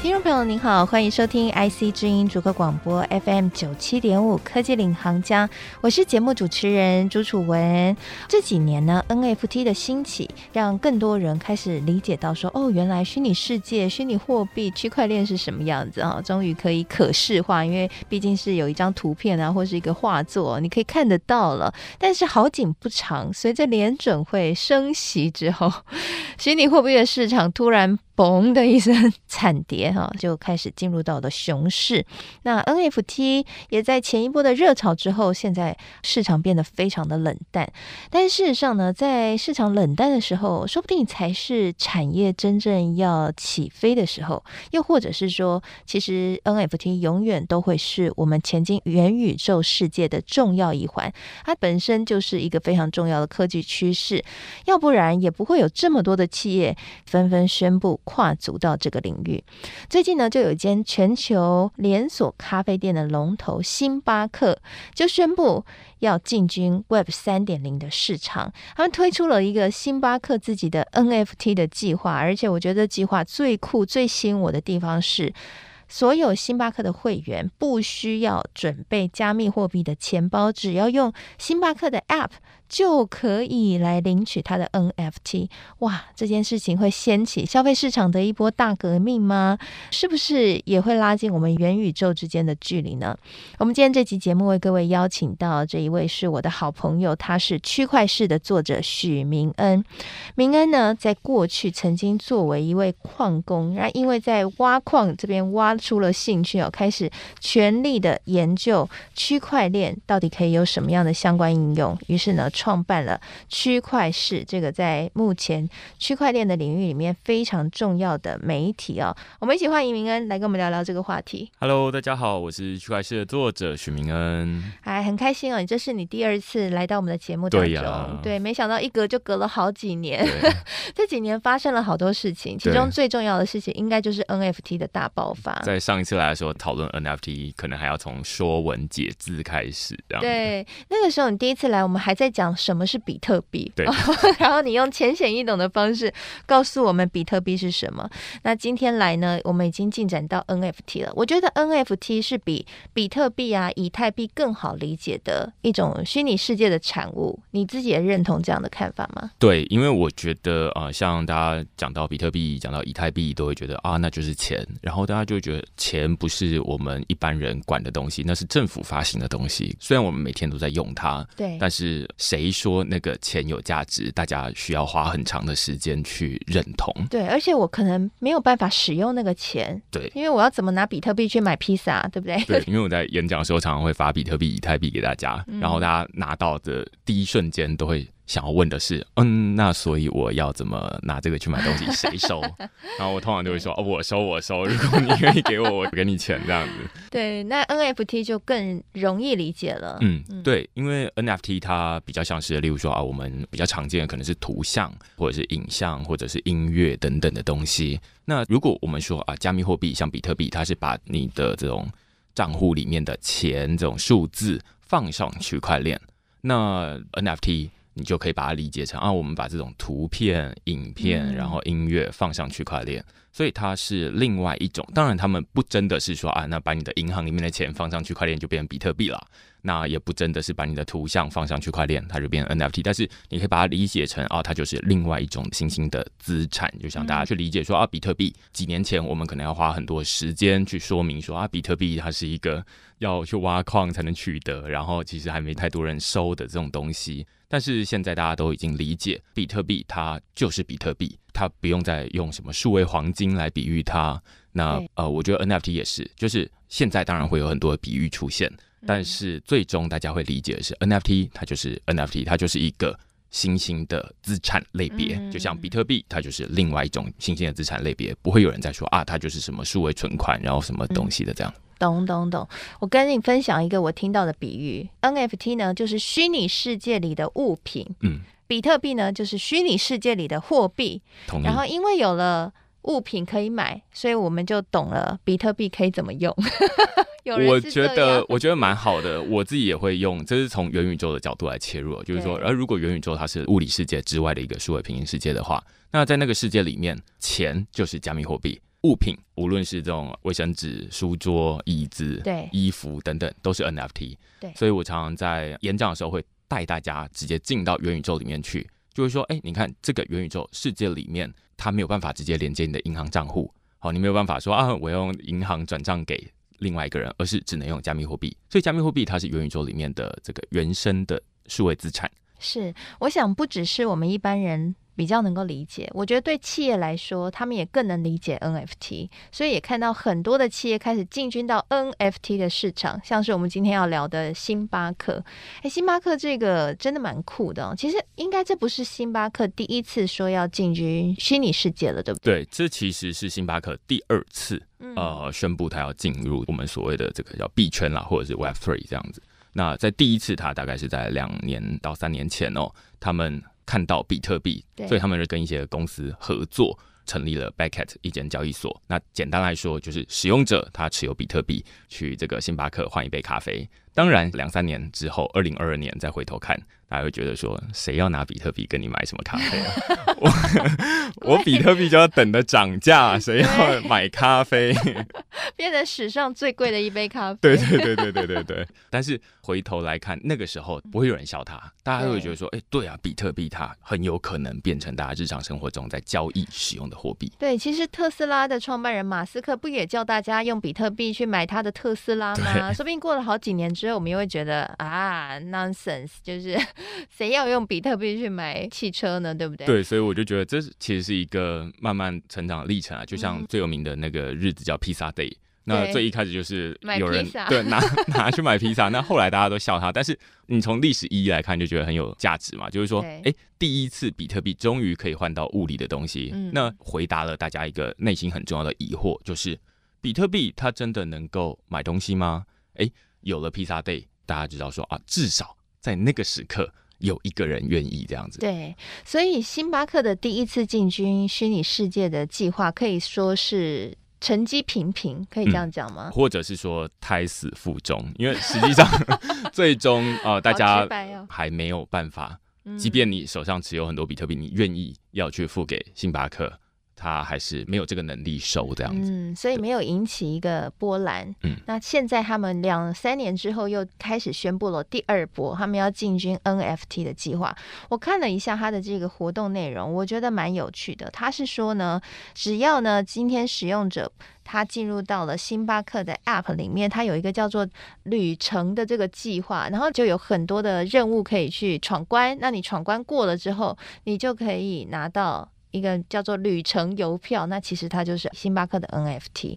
听众朋友您好，欢迎收听 IC 之音主客广播 FM 九七点五科技领航家，我是节目主持人朱楚文。这几年呢，NFT 的兴起，让更多人开始理解到说，哦，原来虚拟世界、虚拟货币、区块链是什么样子啊？终于可以可视化，因为毕竟是有一张图片啊，或是一个画作，你可以看得到了。但是好景不长，随着联准会升息之后，虚拟货币的市场突然。嘣的一声惨跌，就开始进入到了熊市。那 NFT 也在前一波的热潮之后，现在市场变得非常的冷淡。但事实上呢，在市场冷淡的时候，说不定才是产业真正要起飞的时候。又或者是说，其实 NFT 永远都会是我们前进元宇宙世界的重要一环。它本身就是一个非常重要的科技趋势，要不然也不会有这么多的企业纷纷宣布。跨足到这个领域，最近呢，就有一间全球连锁咖啡店的龙头星巴克就宣布要进军 Web 三点零的市场，他们推出了一个星巴克自己的 NFT 的计划，而且我觉得计划最酷、最吸引我的地方是，所有星巴克的会员不需要准备加密货币的钱包，只要用星巴克的 App。就可以来领取它的 NFT，哇！这件事情会掀起消费市场的一波大革命吗？是不是也会拉近我们元宇宙之间的距离呢？我们今天这期节目为各位邀请到这一位是我的好朋友，他是区块势的作者许明恩。明恩呢，在过去曾经作为一位矿工，然后因为在挖矿这边挖出了兴趣哦，开始全力的研究区块链到底可以有什么样的相关应用，于是呢。创办了区块市，这个在目前区块链的领域里面非常重要的媒体哦。我们一起欢迎明恩来跟我们聊聊这个话题。Hello，大家好，我是区块市的作者许明恩。哎，很开心哦，你这是你第二次来到我们的节目当中。对呀、啊，对，没想到一隔就隔了好几年。这几年发生了好多事情，其中最重要的事情应该就是 NFT 的大爆发。在上一次来的时候，讨论 NFT 可能还要从说文解字开始。对，那个时候你第一次来，我们还在讲。什么是比特币？对，然后你用浅显易懂的方式告诉我们比特币是什么。那今天来呢，我们已经进展到 NFT 了。我觉得 NFT 是比比特币啊、以太币更好理解的一种虚拟世界的产物。你自己也认同这样的看法吗？对，因为我觉得啊、呃，像大家讲到比特币、讲到以太币，都会觉得啊，那就是钱。然后大家就会觉得钱不是我们一般人管的东西，那是政府发行的东西。虽然我们每天都在用它，对，但是谁？谁说那个钱有价值？大家需要花很长的时间去认同。对，而且我可能没有办法使用那个钱。对，因为我要怎么拿比特币去买披萨，对不对？对，因为我在演讲的时候常常会发比特币、以太币给大家，嗯、然后大家拿到的第一瞬间都会。想要问的是，嗯，那所以我要怎么拿这个去买东西？谁收？然后我通常就会说，哦，我收，我收。如果你愿意给我，我给你钱，这样子。对，那 NFT 就更容易理解了。嗯，对，因为 NFT 它比较像是，例如说啊，我们比较常见的可能是图像，或者是影像，或者是音乐等等的东西。那如果我们说啊，加密货币像比特币，它是把你的这种账户里面的钱这种数字放上区块链，那 NFT。你就可以把它理解成啊，我们把这种图片、影片，然后音乐放上区块链，所以它是另外一种。当然，他们不真的是说啊，那把你的银行里面的钱放上区块链就变成比特币了。那也不真的是把你的图像放上区块链，它就变 NFT。但是你可以把它理解成啊，它就是另外一种新兴的资产。就像大家去理解说啊，比特币几年前我们可能要花很多时间去说明说啊，比特币它是一个要去挖矿才能取得，然后其实还没太多人收的这种东西。但是现在大家都已经理解，比特币它就是比特币，它不用再用什么数位黄金来比喻它。那呃，我觉得 NFT 也是，就是现在当然会有很多比喻出现。但是最终大家会理解的是，NFT 它就是 NFT，它就是一个新兴的资产类别，就像比特币，它就是另外一种新兴的资产类别，不会有人再说啊，它就是什么数位存款，然后什么东西的这样。懂懂懂，我跟你分享一个我听到的比喻，NFT 呢就是虚拟世界里的物品，嗯，比特币呢就是虚拟世界里的货币，然后因为有了。物品可以买，所以我们就懂了比特币可以怎么用。我觉得我觉得蛮好的，我自己也会用，这是从元宇宙的角度来切入，就是说，而如果元宇宙它是物理世界之外的一个数位平行世界的话，那在那个世界里面，钱就是加密货币，物品无论是这种卫生纸、书桌、椅子、对衣服等等，都是 NFT。对，所以我常常在演讲的时候会带大家直接进到元宇宙里面去，就是说，哎，你看这个元宇宙世界里面，它没有办法直接连接你的银行账户，好，你没有办法说啊，我用银行转账给。另外一个人，而是只能用加密货币，所以加密货币它是元宇宙里面的这个原生的数位资产。是，我想不只是我们一般人比较能够理解，我觉得对企业来说，他们也更能理解 NFT，所以也看到很多的企业开始进军到 NFT 的市场，像是我们今天要聊的星巴克。哎，星巴克这个真的蛮酷的哦。其实应该这不是星巴克第一次说要进军虚拟世界了，对不对？对，这其实是星巴克第二次呃宣布他要进入我们所谓的这个叫币圈啦，或者是 Web Three 这样子。那在第一次，他大概是在两年到三年前哦，他们。看到比特币，所以他们就跟一些公司合作，成立了 Beckett 一间交易所。那简单来说，就是使用者他持有比特币去这个星巴克换一杯咖啡。当然，两三年之后，二零二二年再回头看，大家会觉得说，谁要拿比特币跟你买什么咖啡啊？我 我比特币就要等着涨价，谁要买咖啡？变成史上最贵的一杯咖啡。对对对对对对对。但是回头来看，那个时候不会有人笑他，大家都会觉得说，哎，对啊，比特币它很有可能变成大家日常生活中在交易使用的货币。对，其实特斯拉的创办人马斯克不也叫大家用比特币去买他的特斯拉吗？说不定过了好几年之后。我们又会觉得啊，nonsense，就是 谁要用比特币去买汽车呢？对不对？对，所以我就觉得这其实是一个慢慢成长的历程啊。就像最有名的那个日子叫披萨 day，嗯，那最一开始就是有人对拿 拿去买披萨，那后来大家都笑他。但是你从历史意义来看，就觉得很有价值嘛。就是说，哎，第一次比特币终于可以换到物理的东西，嗯，那回答了大家一个内心很重要的疑惑，就是比特币它真的能够买东西吗？哎。有了披萨 day，大家知道说啊，至少在那个时刻有一个人愿意这样子。对，所以星巴克的第一次进军虚拟世界的计划可以说是成绩平平，可以这样讲吗？嗯、或者是说胎死腹中？因为实际上 最终啊、呃，大家还没有办法，即便你手上持有很多比特币，你愿意要去付给星巴克。他还是没有这个能力收这样子，嗯，所以没有引起一个波澜。嗯，那现在他们两三年之后又开始宣布了第二波，他们要进军 NFT 的计划。我看了一下他的这个活动内容，我觉得蛮有趣的。他是说呢，只要呢今天使用者他进入到了星巴克的 App 里面，他有一个叫做旅程的这个计划，然后就有很多的任务可以去闯关。那你闯关过了之后，你就可以拿到。一个叫做旅程邮票，那其实它就是星巴克的 NFT。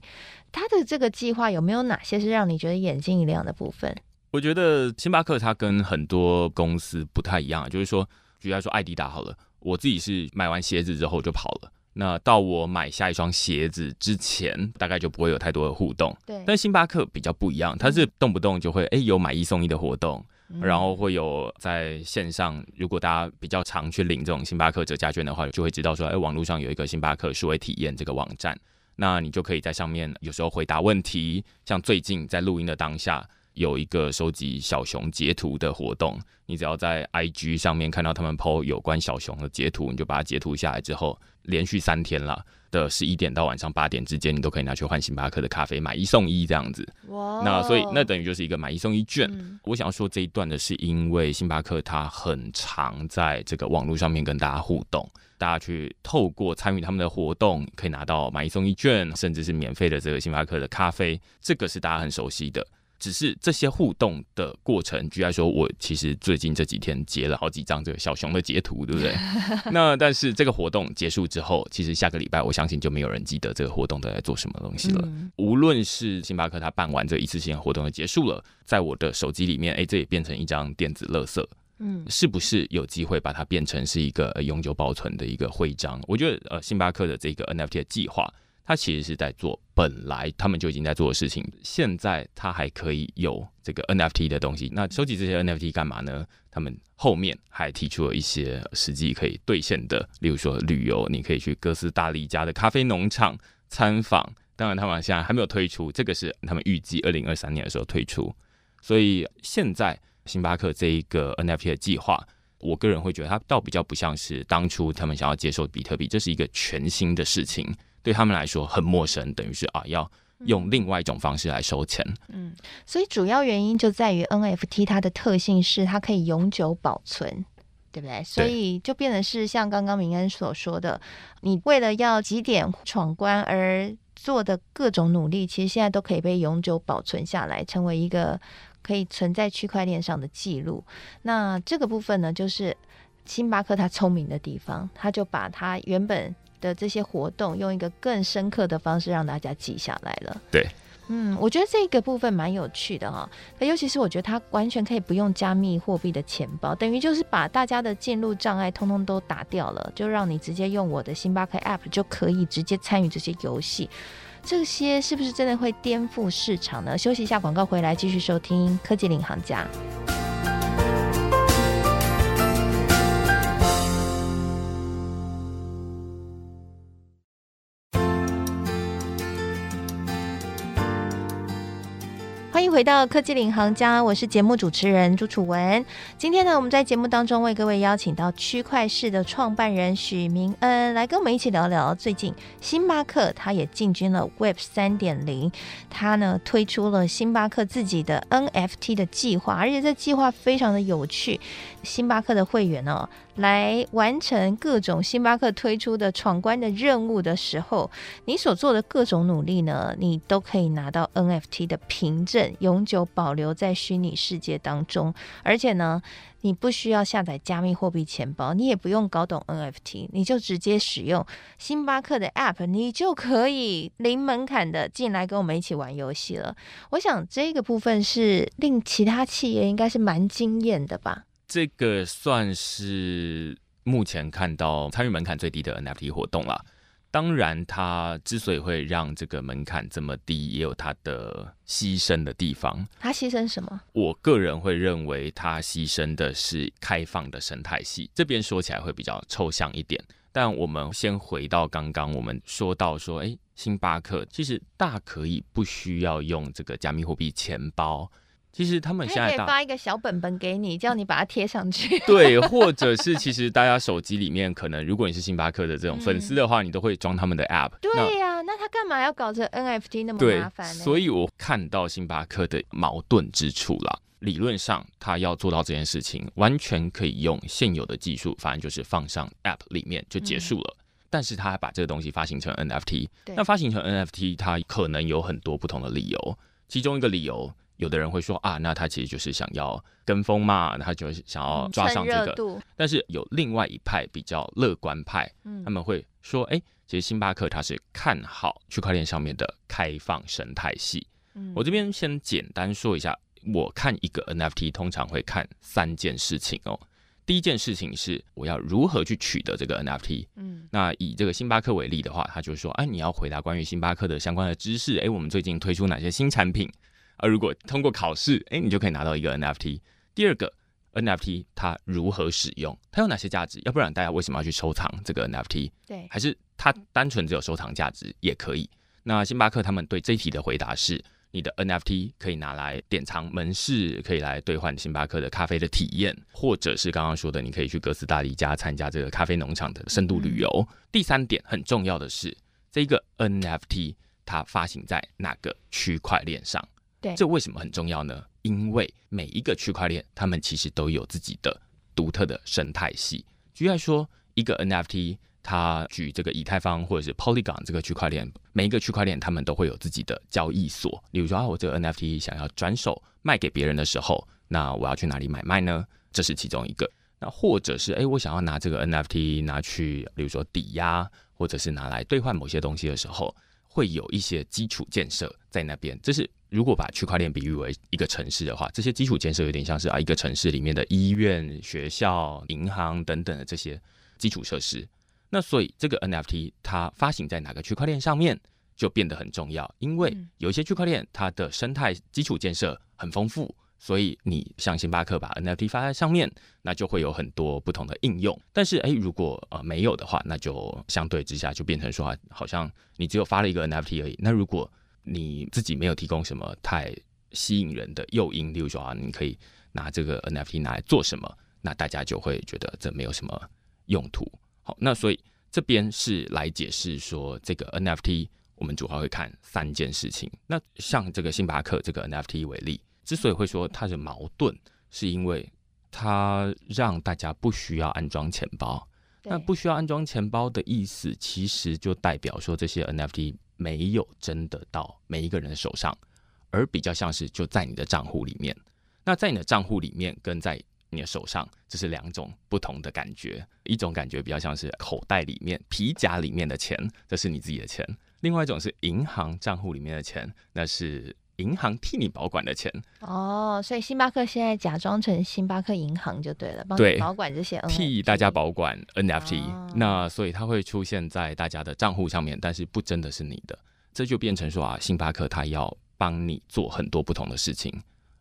它的这个计划有没有哪些是让你觉得眼睛一亮的部分？我觉得星巴克它跟很多公司不太一样，就是说，举例来说，艾迪达好了，我自己是买完鞋子之后就跑了，那到我买下一双鞋子之前，大概就不会有太多的互动。对，但星巴克比较不一样，它是动不动就会哎有买一送一的活动。然后会有在线上，如果大家比较常去领这种星巴克折价券的话，就会知道说，哎，网络上有一个星巴克数位体验这个网站，那你就可以在上面有时候回答问题。像最近在录音的当下，有一个收集小熊截图的活动，你只要在 IG 上面看到他们 po 有关小熊的截图，你就把它截图下来之后，连续三天了。的十一点到晚上八点之间，你都可以拿去换星巴克的咖啡，买一送一这样子。哇！那所以那等于就是一个买一送一券。嗯。我想要说这一段的是，因为星巴克它很常在这个网络上面跟大家互动，大家去透过参与他们的活动，可以拿到买一送一券，甚至是免费的这个星巴克的咖啡，这个是大家很熟悉的。只是这些互动的过程，居然说我其实最近这几天截了好几张这个小熊的截图，对不对？那但是这个活动结束之后，其实下个礼拜我相信就没有人记得这个活动都在做什么东西了。嗯、无论是星巴克他办完这一次性活动的结束了，在我的手机里面，哎，这也变成一张电子垃圾。嗯，是不是有机会把它变成是一个永久保存的一个徽章？我觉得呃，星巴克的这个 NFT 的计划，它其实是在做本来他们就已经在做的事情，现在他还可以有这个 NFT 的东西。那收集这些 NFT 干嘛呢？他们后面还提出了一些实际可以兑现的，例如说旅游，你可以去哥斯达黎加的咖啡农场参访。当然，他们现在还没有推出，这个是他们预计二零二三年的时候推出。所以现在星巴克这一个 NFT 的计划，我个人会觉得它倒比较不像是当初他们想要接受比特币，这是一个全新的事情，对他们来说很陌生，等于是啊要用另外一种方式来收钱。嗯，所以主要原因就在于 NFT 它的特性是它可以永久保存。对不对？所以就变得是像刚刚明恩所说的，你为了要几点闯关而做的各种努力，其实现在都可以被永久保存下来，成为一个可以存在区块链上的记录。那这个部分呢，就是星巴克它聪明的地方，它就把它原本的这些活动用一个更深刻的方式让大家记下来了。对。嗯，我觉得这个部分蛮有趣的哈，尤其是我觉得它完全可以不用加密货币的钱包，等于就是把大家的进入障碍通通都打掉了，就让你直接用我的星巴克 App 就可以直接参与这些游戏，这些是不是真的会颠覆市场呢？休息一下，广告回来继续收听科技领航家。回到科技领航家，我是节目主持人朱楚文。今天呢，我们在节目当中为各位邀请到区块势的创办人许明恩来跟我们一起聊聊。最近星巴克他也进军了 Web 三点零，他呢推出了星巴克自己的 NFT 的计划，而且这计划非常的有趣。星巴克的会员呢、来完成各种星巴克推出的闯关的任务的时候，你所做的各种努力呢，你都可以拿到 NFT 的凭证，永久保留在虚拟世界当中。而且呢，你不需要下载加密货币钱包，你也不用搞懂 NFT，你就直接使用星巴克的 App，你就可以零门槛的进来跟我们一起玩游戏了。我想这个部分是令其他企业应该是蛮惊艳的吧。这个算是目前看到参与门槛最低的 NFT 活动了。当然，它之所以会让这个门槛这么低，也有它的牺牲的地方。它牺牲什么？我个人会认为，它牺牲的是开放的生态系。这边说起来会比较抽象一点，但我们先回到刚刚我们说到说，哎，星巴克其实大可以不需要用这个加密货币钱包。其实他们现在可以发一个小本本给你，叫你把它贴上去。对，或者是其实大家手机里面可能，如果你是星巴克的这种粉丝的话，嗯、你都会装他们的 App。对呀、啊，那他干嘛要搞成 NFT 那么麻烦呢？所以我看到星巴克的矛盾之处了。理论上，他要做到这件事情，完全可以用现有的技术，反正就是放上 App 里面就结束了。嗯、但是他还把这个东西发行成 NFT。那发行成 NFT，它可能有很多不同的理由，其中一个理由。有的人会说啊，那他其实就是想要跟风嘛，他就是想要抓上这个。但是有另外一派比较乐观派，他们会说，哎，其实星巴克它是看好区块链上面的开放生态系。我这边先简单说一下，我看一个 NFT 通常会看三件事情哦。第一件事情是我要如何去取得这个 NFT。嗯，那以这个星巴克为例的话，他就说，哎，你要回答关于星巴克的相关的知识。哎，我们最近推出哪些新产品？而如果通过考试，哎，你就可以拿到一个 NFT。第二个 NFT 它如何使用？它有哪些价值？要不然大家为什么要去收藏这个 NFT？对，还是它单纯只有收藏价值也可以？那星巴克他们对这一题的回答是：你的 NFT 可以拿来典藏门市，可以来兑换星巴克的咖啡的体验，或者是刚刚说的，你可以去哥斯达黎加参加这个咖啡农场的深度旅游。嗯、第三点很重要的是，这个 NFT 它发行在哪个区块链上？对，这为什么很重要呢？因为每一个区块链，他们其实都有自己的独特的生态系。举例来说，一个 NFT，它举这个以太坊或者是 Polygon 这个区块链，每一个区块链他们都会有自己的交易所。例如说啊，我这个 NFT 想要转手卖给别人的时候，那我要去哪里买卖呢？这是其中一个。那或者是哎，我想要拿这个 NFT 拿去，比如说抵押，或者是拿来兑换某些东西的时候，会有一些基础建设在那边。这是。如果把区块链比喻为一个城市的话，这些基础建设有点像是啊一个城市里面的医院、学校、银行等等的这些基础设施。那所以这个 NFT 它发行在哪个区块链上面，就变得很重要，因为有一些区块链它的生态基础建设很丰富，所以你像星巴克把 NFT 发在上面，那就会有很多不同的应用。但是，诶，如果呃没有的话，那就相对之下就变成说，好像你只有发了一个 NFT 而已。那如果你自己没有提供什么太吸引人的诱因，例如说啊，你可以拿这个 NFT 拿来做什么，那大家就会觉得这没有什么用途。好，那所以这边是来解释说这个 NFT。我们主要会看三件事情。那像这个星巴克这个 NFT 为例，之所以会说它是矛盾，是因为它让大家不需要安装钱包。那不需要安装钱包的意思，其实就代表说这些 NFT 没有真的到每一个人的手上，而比较像是就在你的账户里面。那在你的账户里面跟在你的手上，这是两种不同的感觉。一种感觉比较像是口袋里面、皮夹里面的钱，这是你自己的钱。另外一种是银行账户里面的钱，那是银行替你保管的钱。哦，所以星巴克现在假装成星巴克银行就对了，帮你保管这些 NFT，替大家保管 NFT。哦。那所以它会出现在大家的账户上面，但是不真的是你的。这就变成说啊，星巴克它要帮你做很多不同的事情。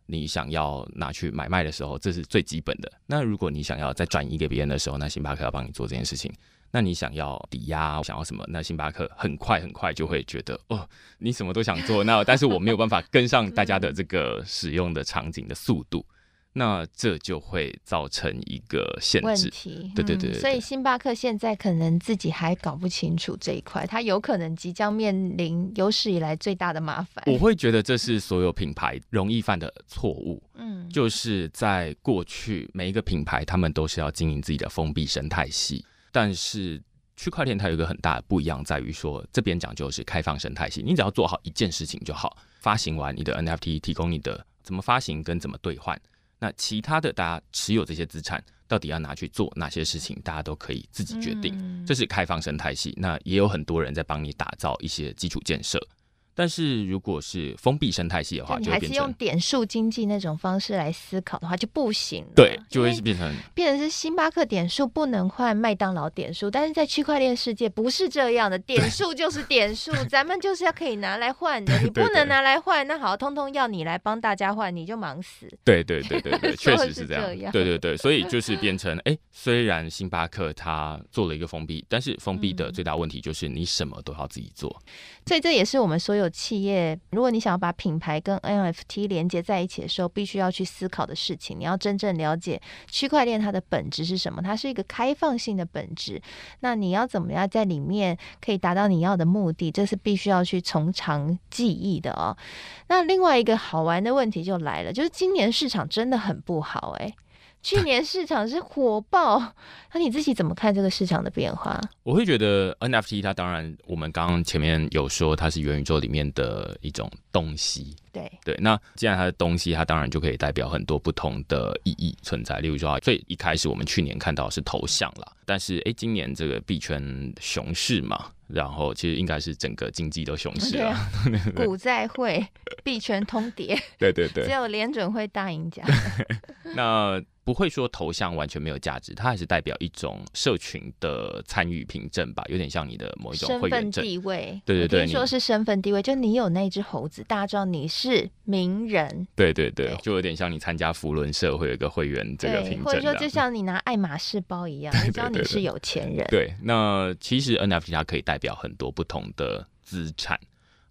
你想要拿去买卖的时候，这是最基本的。那如果你想要再转移给别人的时候，那星巴克要帮你做这件事情。那你想要抵押，想要什么？那星巴克很快很快就会觉得，哦，你什么都想做，那但是我没有办法跟上大家的这个使用的场景的速度，那这就会造成一个限制。问题，对对对。所以星巴克现在可能自己还搞不清楚这一块，它有可能即将面临有史以来最大的麻烦。我会觉得这是所有品牌容易犯的错误。嗯，就是在过去每一个品牌，他们都是要经营自己的封闭生态系。但是区块链它有一个很大的不一样，在于说这边讲究是开放生态系，你只要做好一件事情就好。发行完你的 NFT，提供你的怎么发行跟怎么兑换，那其他的大家持有这些资产到底要拿去做哪些事情，大家都可以自己决定。这是开放生态系，那也有很多人在帮你打造一些基础建设。但是如果是封闭生态系的话，就还是用点数经济那种方式来思考的话就不行。对，就会是变成变成是星巴克点数不能换麦当劳点数，但是在区块链世界不是这样的，点数就是点数，咱们就是要可以拿来换的，你不能拿来换，那好，通通要你来帮大家换，你就忙死。对对对对对，确实是这样。对对对，所以就 是变成哎，虽然星巴克它做了一个封闭，但是封闭的最大问题就是你什么都要自己做。嗯、所以这也是我们所有有企业。如果你想要把品牌跟 NFT 连接在一起的时候，必须要去思考的事情，你要真正了解区块链它的本质是什么？它是一个开放性的本质。那你要怎么样在里面可以达到你要的目的？这是必须要去从长计议的哦。那另外一个好玩的问题就来了，就是今年市场真的很不好诶。去年市场是火爆，那你自己怎么看这个市场的变化？我会觉得 NFT 它当然，我们刚刚前面有说它是元宇宙里面的一种东西。对对，那既然它的东西，它当然就可以代表很多不同的意义存在。例如说，最一开始我们去年看到是头像了，但是哎，今年这个币圈熊市嘛，然后其实应该是整个经济都熊市了，啊、股债汇币圈通跌，对对对，只有联准会大赢家。那不会说头像完全没有价值，它还是代表一种社群的参与凭证吧，有点像你的某一种会员证身份地位。对对对，说是身份地位，就你有那只猴子，大家知道你是名人。对对对，对就有点像你参加福伦社会有一个会员这个凭证，或者说就像你拿爱马仕包一样，你知道你是有钱人。对，那其实 NFT 它可以代表很多不同的资产。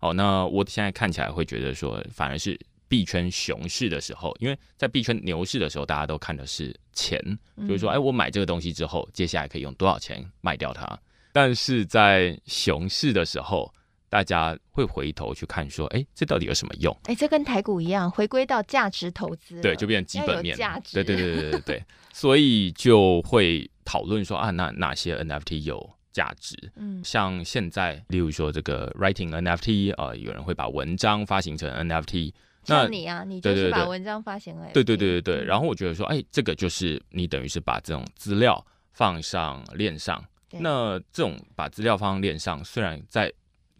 哦，那我现在看起来会觉得说，反而是。币圈熊市的时候，因为在币圈牛市的时候，大家都看的是钱，就是说，哎，我买这个东西之后，接下来可以用多少钱卖掉它。但是在熊市的时候，大家会回头去看，说，哎，这到底有什么用？哎，这跟台股一样，回归到价值投资，对，就变成基本面，价值，对对对对对对，所以就会讨论说，啊，那哪些 NFT 有价值？嗯，像现在，例如说这个 Writing NFT 啊、呃，有人会把文章发行成 NFT。那你啊，你就是把文章发行了。对对对对对。然后我觉得说，哎，这个就是你等于是把这种资料放上链上。那这种把资料放上链上，虽然在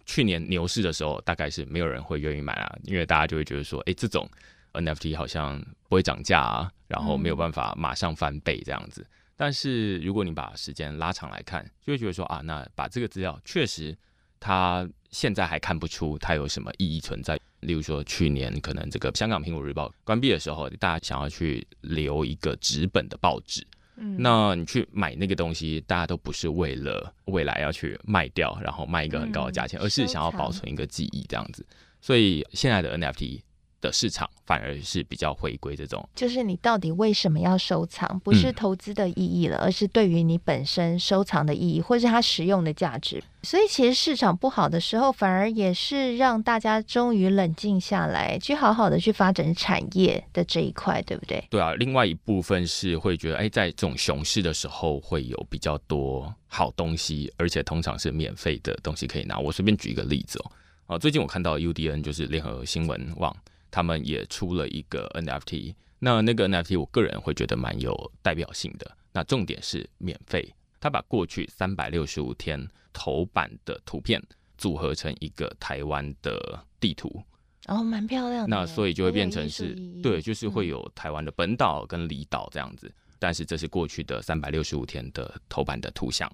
去年牛市的时候，大概是没有人会愿意买啊，因为大家就会觉得说，哎，这种 NFT 好像不会涨价啊，然后没有办法马上翻倍这样子。但是如果你把时间拉长来看，就会觉得说啊，那把这个资料确实它现在还看不出它有什么意义存在。例如说，去年可能这个香港《苹果日报》关闭的时候，大家想要去留一个纸本的报纸，嗯，那你去买那个东西，大家都不是为了未来要去卖掉，然后卖一个很高的价钱，而是想要保存一个记忆这样子。所以现在的 NFT。的市场反而是比较回归这种，就是你到底为什么要收藏？不是投资的意义了，嗯、而是对于你本身收藏的意义，或是它实用的价值。所以其实市场不好的时候，反而也是让大家终于冷静下来，去好好的去发展产业的这一块，对不对？对啊，另外一部分是会觉得，哎，在这种熊市的时候，会有比较多好东西，而且通常是免费的东西可以拿。我随便举一个例子哦，啊，最近我看到 UDN 就是联合新闻网。他们也出了一个 NFT，那那个 NFT 我个人会觉得蛮有代表性的。那重点是免费，他把过去三百六十五天头版的图片组合成一个台湾的地图，哦，蛮漂亮的。那所以就会变成是，对，就是会有台湾的本岛跟离岛这样子。嗯、但是这是过去的三百六十五天的头版的图像。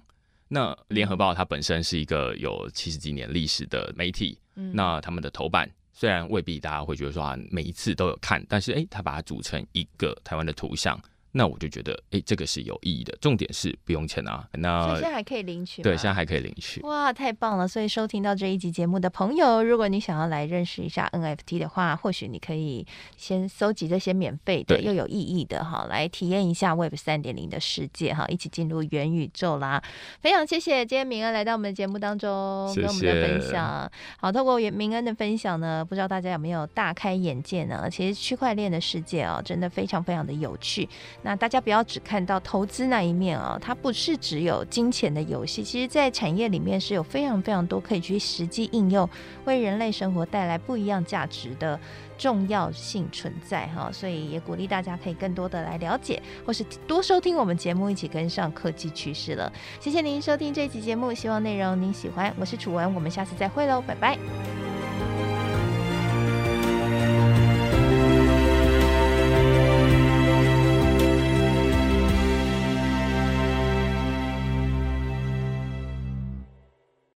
那联合报它本身是一个有七十几年历史的媒体，嗯、那他们的头版。虽然未必大家会觉得说啊，每一次都有看，但是诶，他把它组成一个台湾的图像。那我就觉得，哎，这个是有意义的。重点是不用钱啊。那现在还可以领取？对，现在还可以领取。哇，太棒了！所以收听到这一集节目的朋友，如果你想要来认识一下 NFT 的话，或许你可以先搜集这些免费的又有意义的哈，来体验一下 Web 三点零的世界哈，一起进入元宇宙啦。非常谢谢今天明恩来到我们的节目当中，跟我们的分享。好，透过明恩的分享呢，不知道大家有没有大开眼界呢？其实区块链的世界哦，真的非常非常的有趣。那大家不要只看到投资那一面啊，它不是只有金钱的游戏。其实，在产业里面是有非常非常多可以去实际应用，为人类生活带来不一样价值的重要性存在哈。所以也鼓励大家可以更多的来了解，或是多收听我们节目，一起跟上科技趋势了。谢谢您收听这期节目，希望内容您喜欢。我是楚文，我们下次再会喽，拜拜。